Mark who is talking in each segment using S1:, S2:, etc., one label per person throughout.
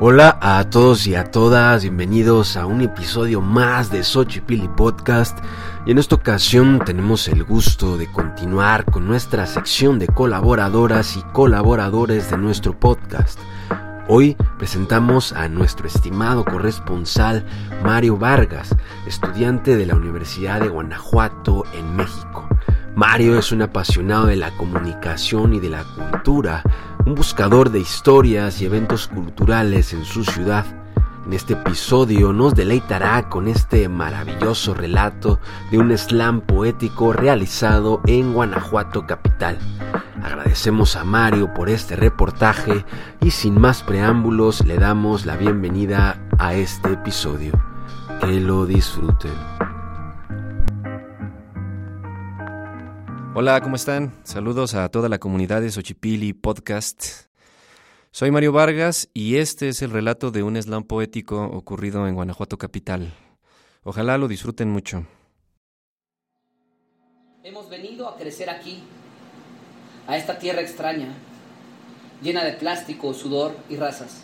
S1: Hola a todos y a todas, bienvenidos a un episodio más de Xochipilli Podcast y en esta ocasión tenemos el gusto de continuar con nuestra sección de colaboradoras y colaboradores de nuestro podcast. Hoy presentamos a nuestro estimado corresponsal Mario Vargas, estudiante de la Universidad de Guanajuato en México. Mario es un apasionado de la comunicación y de la cultura, un buscador de historias y eventos culturales en su ciudad. En este episodio nos deleitará con este maravilloso relato de un slam poético realizado en Guanajuato capital. Agradecemos a Mario por este reportaje y sin más preámbulos le damos la bienvenida a este episodio. Que lo disfruten.
S2: Hola, ¿cómo están? Saludos a toda la comunidad de Xochipilli Podcast. Soy Mario Vargas y este es el relato de un slam poético ocurrido en Guanajuato capital. Ojalá lo disfruten mucho.
S3: Hemos venido a crecer aquí, a esta tierra extraña, llena de plástico, sudor y razas.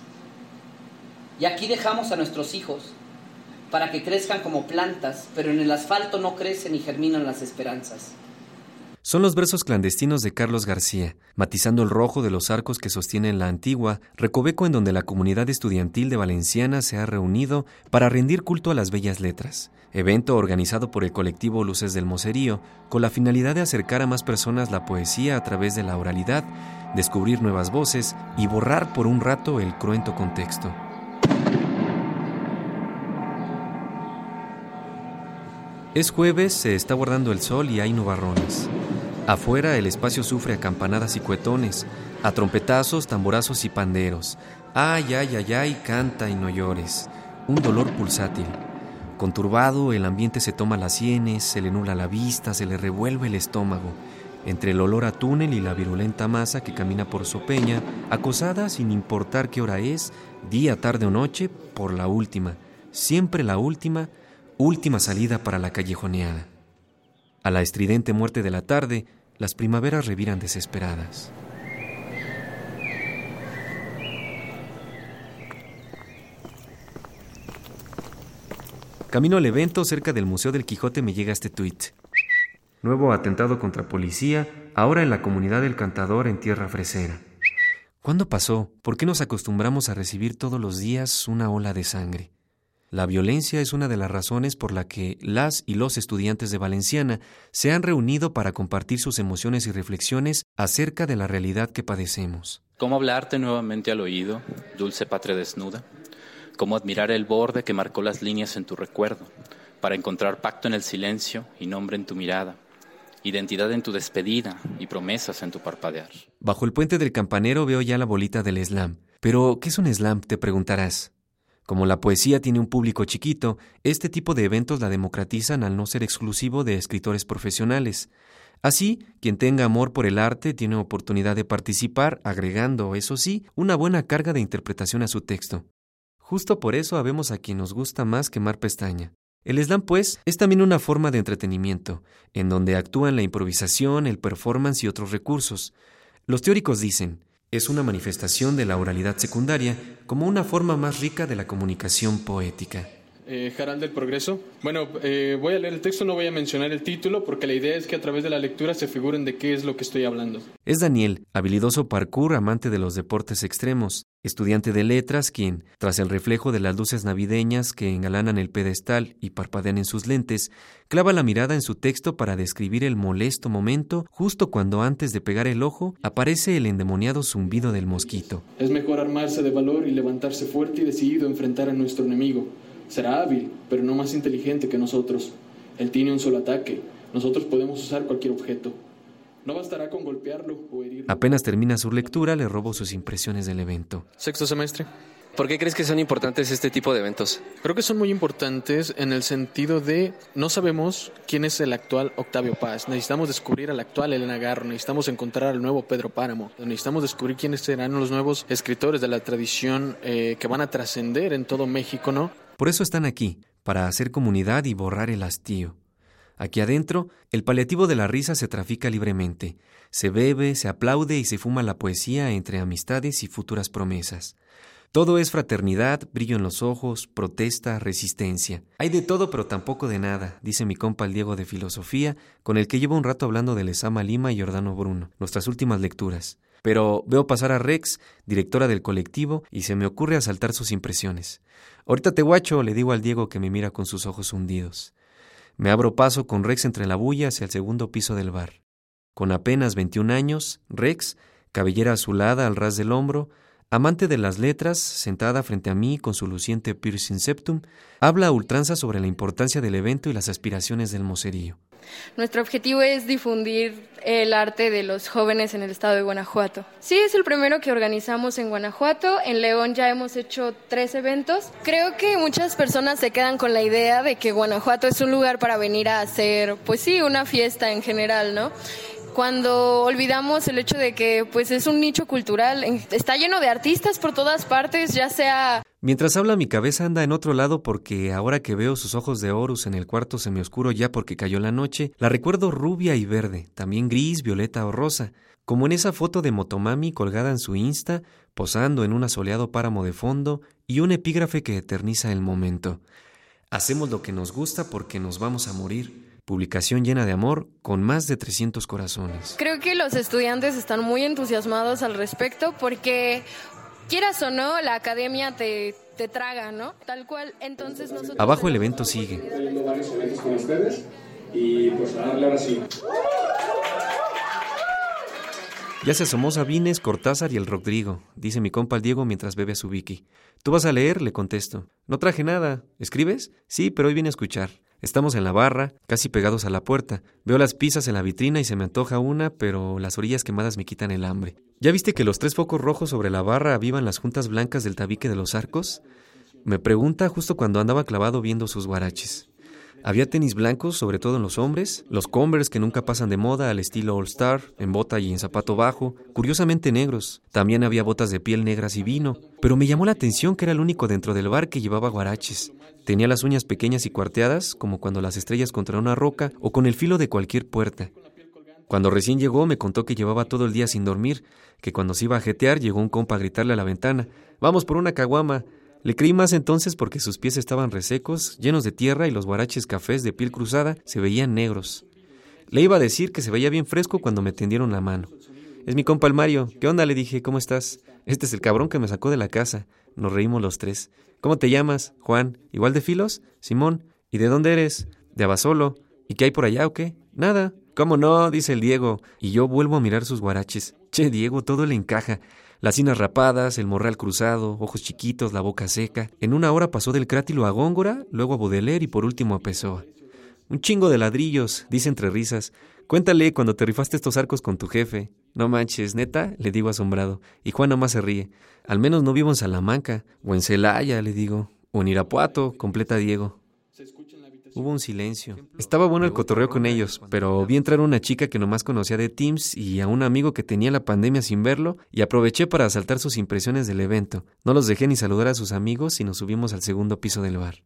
S3: Y aquí dejamos a nuestros hijos para que crezcan como plantas, pero en el asfalto no crecen y germinan las esperanzas.
S2: Son los versos clandestinos de Carlos García, matizando el rojo de los arcos que sostienen la antigua recoveco en donde la comunidad estudiantil de Valenciana se ha reunido para rendir culto a las bellas letras, evento organizado por el colectivo Luces del Mocerío, con la finalidad de acercar a más personas la poesía a través de la oralidad, descubrir nuevas voces y borrar por un rato el cruento contexto. Es jueves, se está guardando el sol y hay nubarrones. Afuera el espacio sufre a campanadas y cuetones, a trompetazos, tamborazos y panderos. Ay, ay, ay, ay, canta y no llores. Un dolor pulsátil. Conturbado, el ambiente se toma las sienes, se le nula la vista, se le revuelve el estómago. Entre el olor a túnel y la virulenta masa que camina por su peña, acosada sin importar qué hora es, día, tarde o noche, por la última, siempre la última, última salida para la callejoneada. A la estridente muerte de la tarde, las primaveras reviran desesperadas. Camino al evento cerca del Museo del Quijote me llega este tuit. Nuevo atentado contra policía, ahora en la comunidad del cantador en tierra fresera. ¿Cuándo pasó? ¿Por qué nos acostumbramos a recibir todos los días una ola de sangre? La violencia es una de las razones por la que las y los estudiantes de Valenciana se han reunido para compartir sus emociones y reflexiones acerca de la realidad que padecemos.
S4: ¿Cómo hablarte nuevamente al oído, dulce patria desnuda? ¿Cómo admirar el borde que marcó las líneas en tu recuerdo, para encontrar pacto en el silencio y nombre en tu mirada, identidad en tu despedida y promesas en tu parpadear?
S2: Bajo el puente del campanero veo ya la bolita del slam. Pero, ¿qué es un slam? te preguntarás. Como la poesía tiene un público chiquito, este tipo de eventos la democratizan al no ser exclusivo de escritores profesionales. Así, quien tenga amor por el arte tiene oportunidad de participar, agregando, eso sí, una buena carga de interpretación a su texto. Justo por eso habemos a quien nos gusta más quemar pestaña. El slam, pues, es también una forma de entretenimiento, en donde actúan la improvisación, el performance y otros recursos. Los teóricos dicen, es una manifestación de la oralidad secundaria como una forma más rica de la comunicación poética.
S5: Eh, Jaral del Progreso. Bueno, eh, voy a leer el texto, no voy a mencionar el título porque la idea es que a través de la lectura se figuren de qué es lo que estoy hablando.
S2: Es Daniel, habilidoso parkour, amante de los deportes extremos, estudiante de letras, quien, tras el reflejo de las luces navideñas que engalanan el pedestal y parpadean en sus lentes, clava la mirada en su texto para describir el molesto momento justo cuando antes de pegar el ojo aparece el endemoniado zumbido del mosquito.
S5: Es mejor armarse de valor y levantarse fuerte y decidido a enfrentar a nuestro enemigo. Será hábil, pero no más inteligente que nosotros. Él tiene un solo ataque. Nosotros podemos usar cualquier objeto. No bastará con golpearlo o herirlo.
S2: Apenas termina su lectura, le robo sus impresiones del evento.
S5: Sexto semestre.
S6: ¿Por qué crees que son importantes este tipo de eventos?
S5: Creo que son muy importantes en el sentido de no sabemos quién es el actual Octavio Paz. Necesitamos descubrir al actual Elena Garro, necesitamos encontrar al nuevo Pedro Páramo, necesitamos descubrir quiénes serán los nuevos escritores de la tradición eh, que van a trascender en todo México, ¿no?
S2: Por eso están aquí, para hacer comunidad y borrar el hastío. Aquí adentro, el paliativo de la risa se trafica libremente. Se bebe, se aplaude y se fuma la poesía entre amistades y futuras promesas. Todo es fraternidad, brillo en los ojos, protesta, resistencia. Hay de todo pero tampoco de nada, dice mi compa el Diego de Filosofía, con el que llevo un rato hablando de Lesama Lima y Giordano Bruno, nuestras últimas lecturas. Pero veo pasar a Rex, directora del colectivo, y se me ocurre asaltar sus impresiones. Ahorita te guacho, le digo al Diego que me mira con sus ojos hundidos. Me abro paso con Rex entre la bulla hacia el segundo piso del bar. Con apenas 21 años, Rex, cabellera azulada al ras del hombro, Amante de las letras, sentada frente a mí con su luciente piercing septum, habla a ultranza sobre la importancia del evento y las aspiraciones del mocerío.
S7: Nuestro objetivo es difundir el arte de los jóvenes en el estado de Guanajuato. Sí, es el primero que organizamos en Guanajuato. En León ya hemos hecho tres eventos. Creo que muchas personas se quedan con la idea de que Guanajuato es un lugar para venir a hacer, pues sí, una fiesta en general, ¿no? cuando olvidamos el hecho de que pues es un nicho cultural, está lleno de artistas por todas partes, ya sea
S2: Mientras habla mi cabeza anda en otro lado porque ahora que veo sus ojos de Horus en el cuarto semioscuro ya porque cayó la noche, la recuerdo rubia y verde, también gris, violeta o rosa, como en esa foto de Motomami colgada en su Insta, posando en un asoleado páramo de fondo y un epígrafe que eterniza el momento. Hacemos lo que nos gusta porque nos vamos a morir publicación llena de amor con más de 300 corazones.
S7: Creo que los estudiantes están muy entusiasmados al respecto porque quieras o no, la academia te, te traga, ¿no? Tal cual, entonces nosotros...
S2: Abajo el evento sigue. y pues ahora sí. Ya se asomó Sabines, Cortázar y el Rodrigo, dice mi compa el Diego mientras bebe a su Vicky. ¿Tú vas a leer? Le contesto. No traje nada. ¿Escribes? Sí, pero hoy vine a escuchar. Estamos en la barra, casi pegados a la puerta. Veo las pizzas en la vitrina y se me antoja una, pero las orillas quemadas me quitan el hambre. ¿Ya viste que los tres focos rojos sobre la barra avivan las juntas blancas del tabique de los arcos? Me pregunta justo cuando andaba clavado viendo sus guaraches. Había tenis blancos, sobre todo en los hombres, los Converse que nunca pasan de moda al estilo All Star, en bota y en zapato bajo, curiosamente negros. También había botas de piel negras y vino, pero me llamó la atención que era el único dentro del bar que llevaba guaraches. Tenía las uñas pequeñas y cuarteadas, como cuando las estrellas contra una roca o con el filo de cualquier puerta. Cuando recién llegó me contó que llevaba todo el día sin dormir, que cuando se iba a jetear llegó un compa a gritarle a la ventana, Vamos por una caguama. Le creí más entonces porque sus pies estaban resecos, llenos de tierra y los guaraches cafés de piel cruzada se veían negros. Le iba a decir que se veía bien fresco cuando me tendieron la mano. Es mi compa el Mario. ¿Qué onda? Le dije, ¿cómo estás? Este es el cabrón que me sacó de la casa. Nos reímos los tres. ¿Cómo te llamas? Juan. ¿Igual de filos? Simón. ¿Y de dónde eres? De Abasolo. ¿Y qué hay por allá o qué? Nada. ¿Cómo no? dice el Diego. Y yo vuelvo a mirar sus guaraches. Che, Diego, todo le encaja. Las cinas rapadas, el morral cruzado, ojos chiquitos, la boca seca. En una hora pasó del crátilo a Góngora, luego a Baudelaire y por último a Pessoa. Un chingo de ladrillos, dice entre risas. Cuéntale cuando te rifaste estos arcos con tu jefe. No manches, neta, le digo asombrado. Y Juan nomás se ríe. Al menos no vivo en Salamanca, o en Celaya, le digo. O en Irapuato, completa Diego. Hubo un silencio. Estaba bueno el cotorreo con ellos, pero vi entrar una chica que nomás conocía de Teams y a un amigo que tenía la pandemia sin verlo y aproveché para asaltar sus impresiones del evento. No los dejé ni saludar a sus amigos y nos subimos al segundo piso del bar.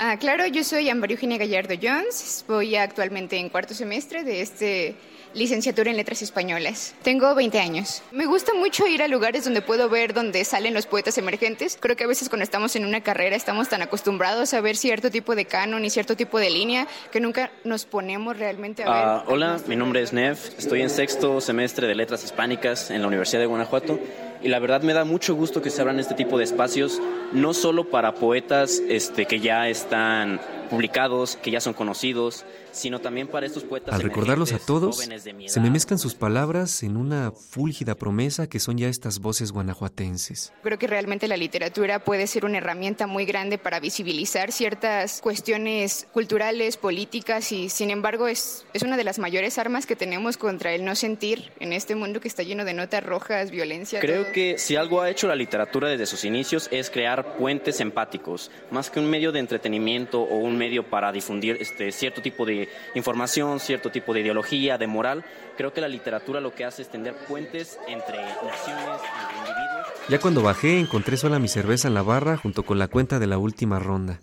S8: Ah, claro, yo soy Amber Eugenia Gallardo Jones, voy actualmente en cuarto semestre de este licenciatura en letras españolas. Tengo 20 años. Me gusta mucho ir a lugares donde puedo ver dónde salen los poetas emergentes. Creo que a veces cuando estamos en una carrera estamos tan acostumbrados a ver cierto tipo de canon y cierto tipo de línea que nunca nos ponemos realmente a ver.
S9: Ah, hola, mi nombre es Nev, estoy en sexto semestre de letras hispánicas en la Universidad de Guanajuato y la verdad me da mucho gusto que se abran este tipo de espacios, no solo para poetas este, que ya están publicados, que ya son conocidos, sino también para estos poetas.
S2: Al recordarlos a todos, se me mezclan sus palabras en una fúlgida promesa que son ya estas voces guanajuatenses.
S8: Creo que realmente la literatura puede ser una herramienta muy grande para visibilizar ciertas cuestiones culturales, políticas y sin embargo es, es una de las mayores armas que tenemos contra el no sentir en este mundo que está lleno de notas rojas, violencia.
S9: Creo que si algo ha hecho la literatura desde sus inicios es crear puentes empáticos, más que un medio de entretenimiento o un medio para difundir este, cierto tipo de información, cierto tipo de ideología, de moral. Creo que la literatura lo que hace es tender puentes entre naciones, entre individuos.
S2: Ya cuando bajé encontré sola mi cerveza en la barra junto con la cuenta de la última ronda.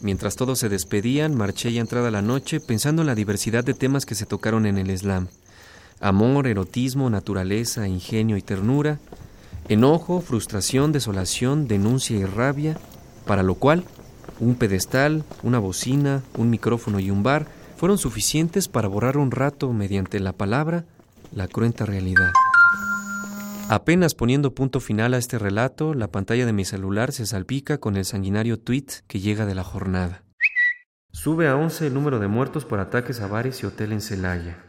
S2: Mientras todos se despedían, marché ya entrada la noche pensando en la diversidad de temas que se tocaron en el slam. Amor, erotismo, naturaleza, ingenio y ternura. Enojo, frustración, desolación, denuncia y rabia, para lo cual un pedestal, una bocina, un micrófono y un bar fueron suficientes para borrar un rato mediante la palabra la cruenta realidad. Apenas poniendo punto final a este relato, la pantalla de mi celular se salpica con el sanguinario tweet que llega de la jornada. Sube a 11 el número de muertos por ataques a bares y hotel en Celaya.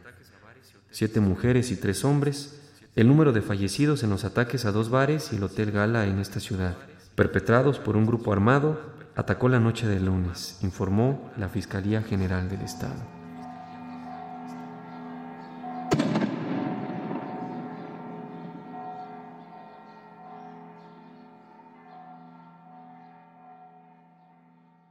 S2: Siete mujeres y tres hombres, el número de fallecidos en los ataques a dos bares y el Hotel Gala en esta ciudad, perpetrados por un grupo armado, atacó la noche del lunes, informó la Fiscalía General del Estado.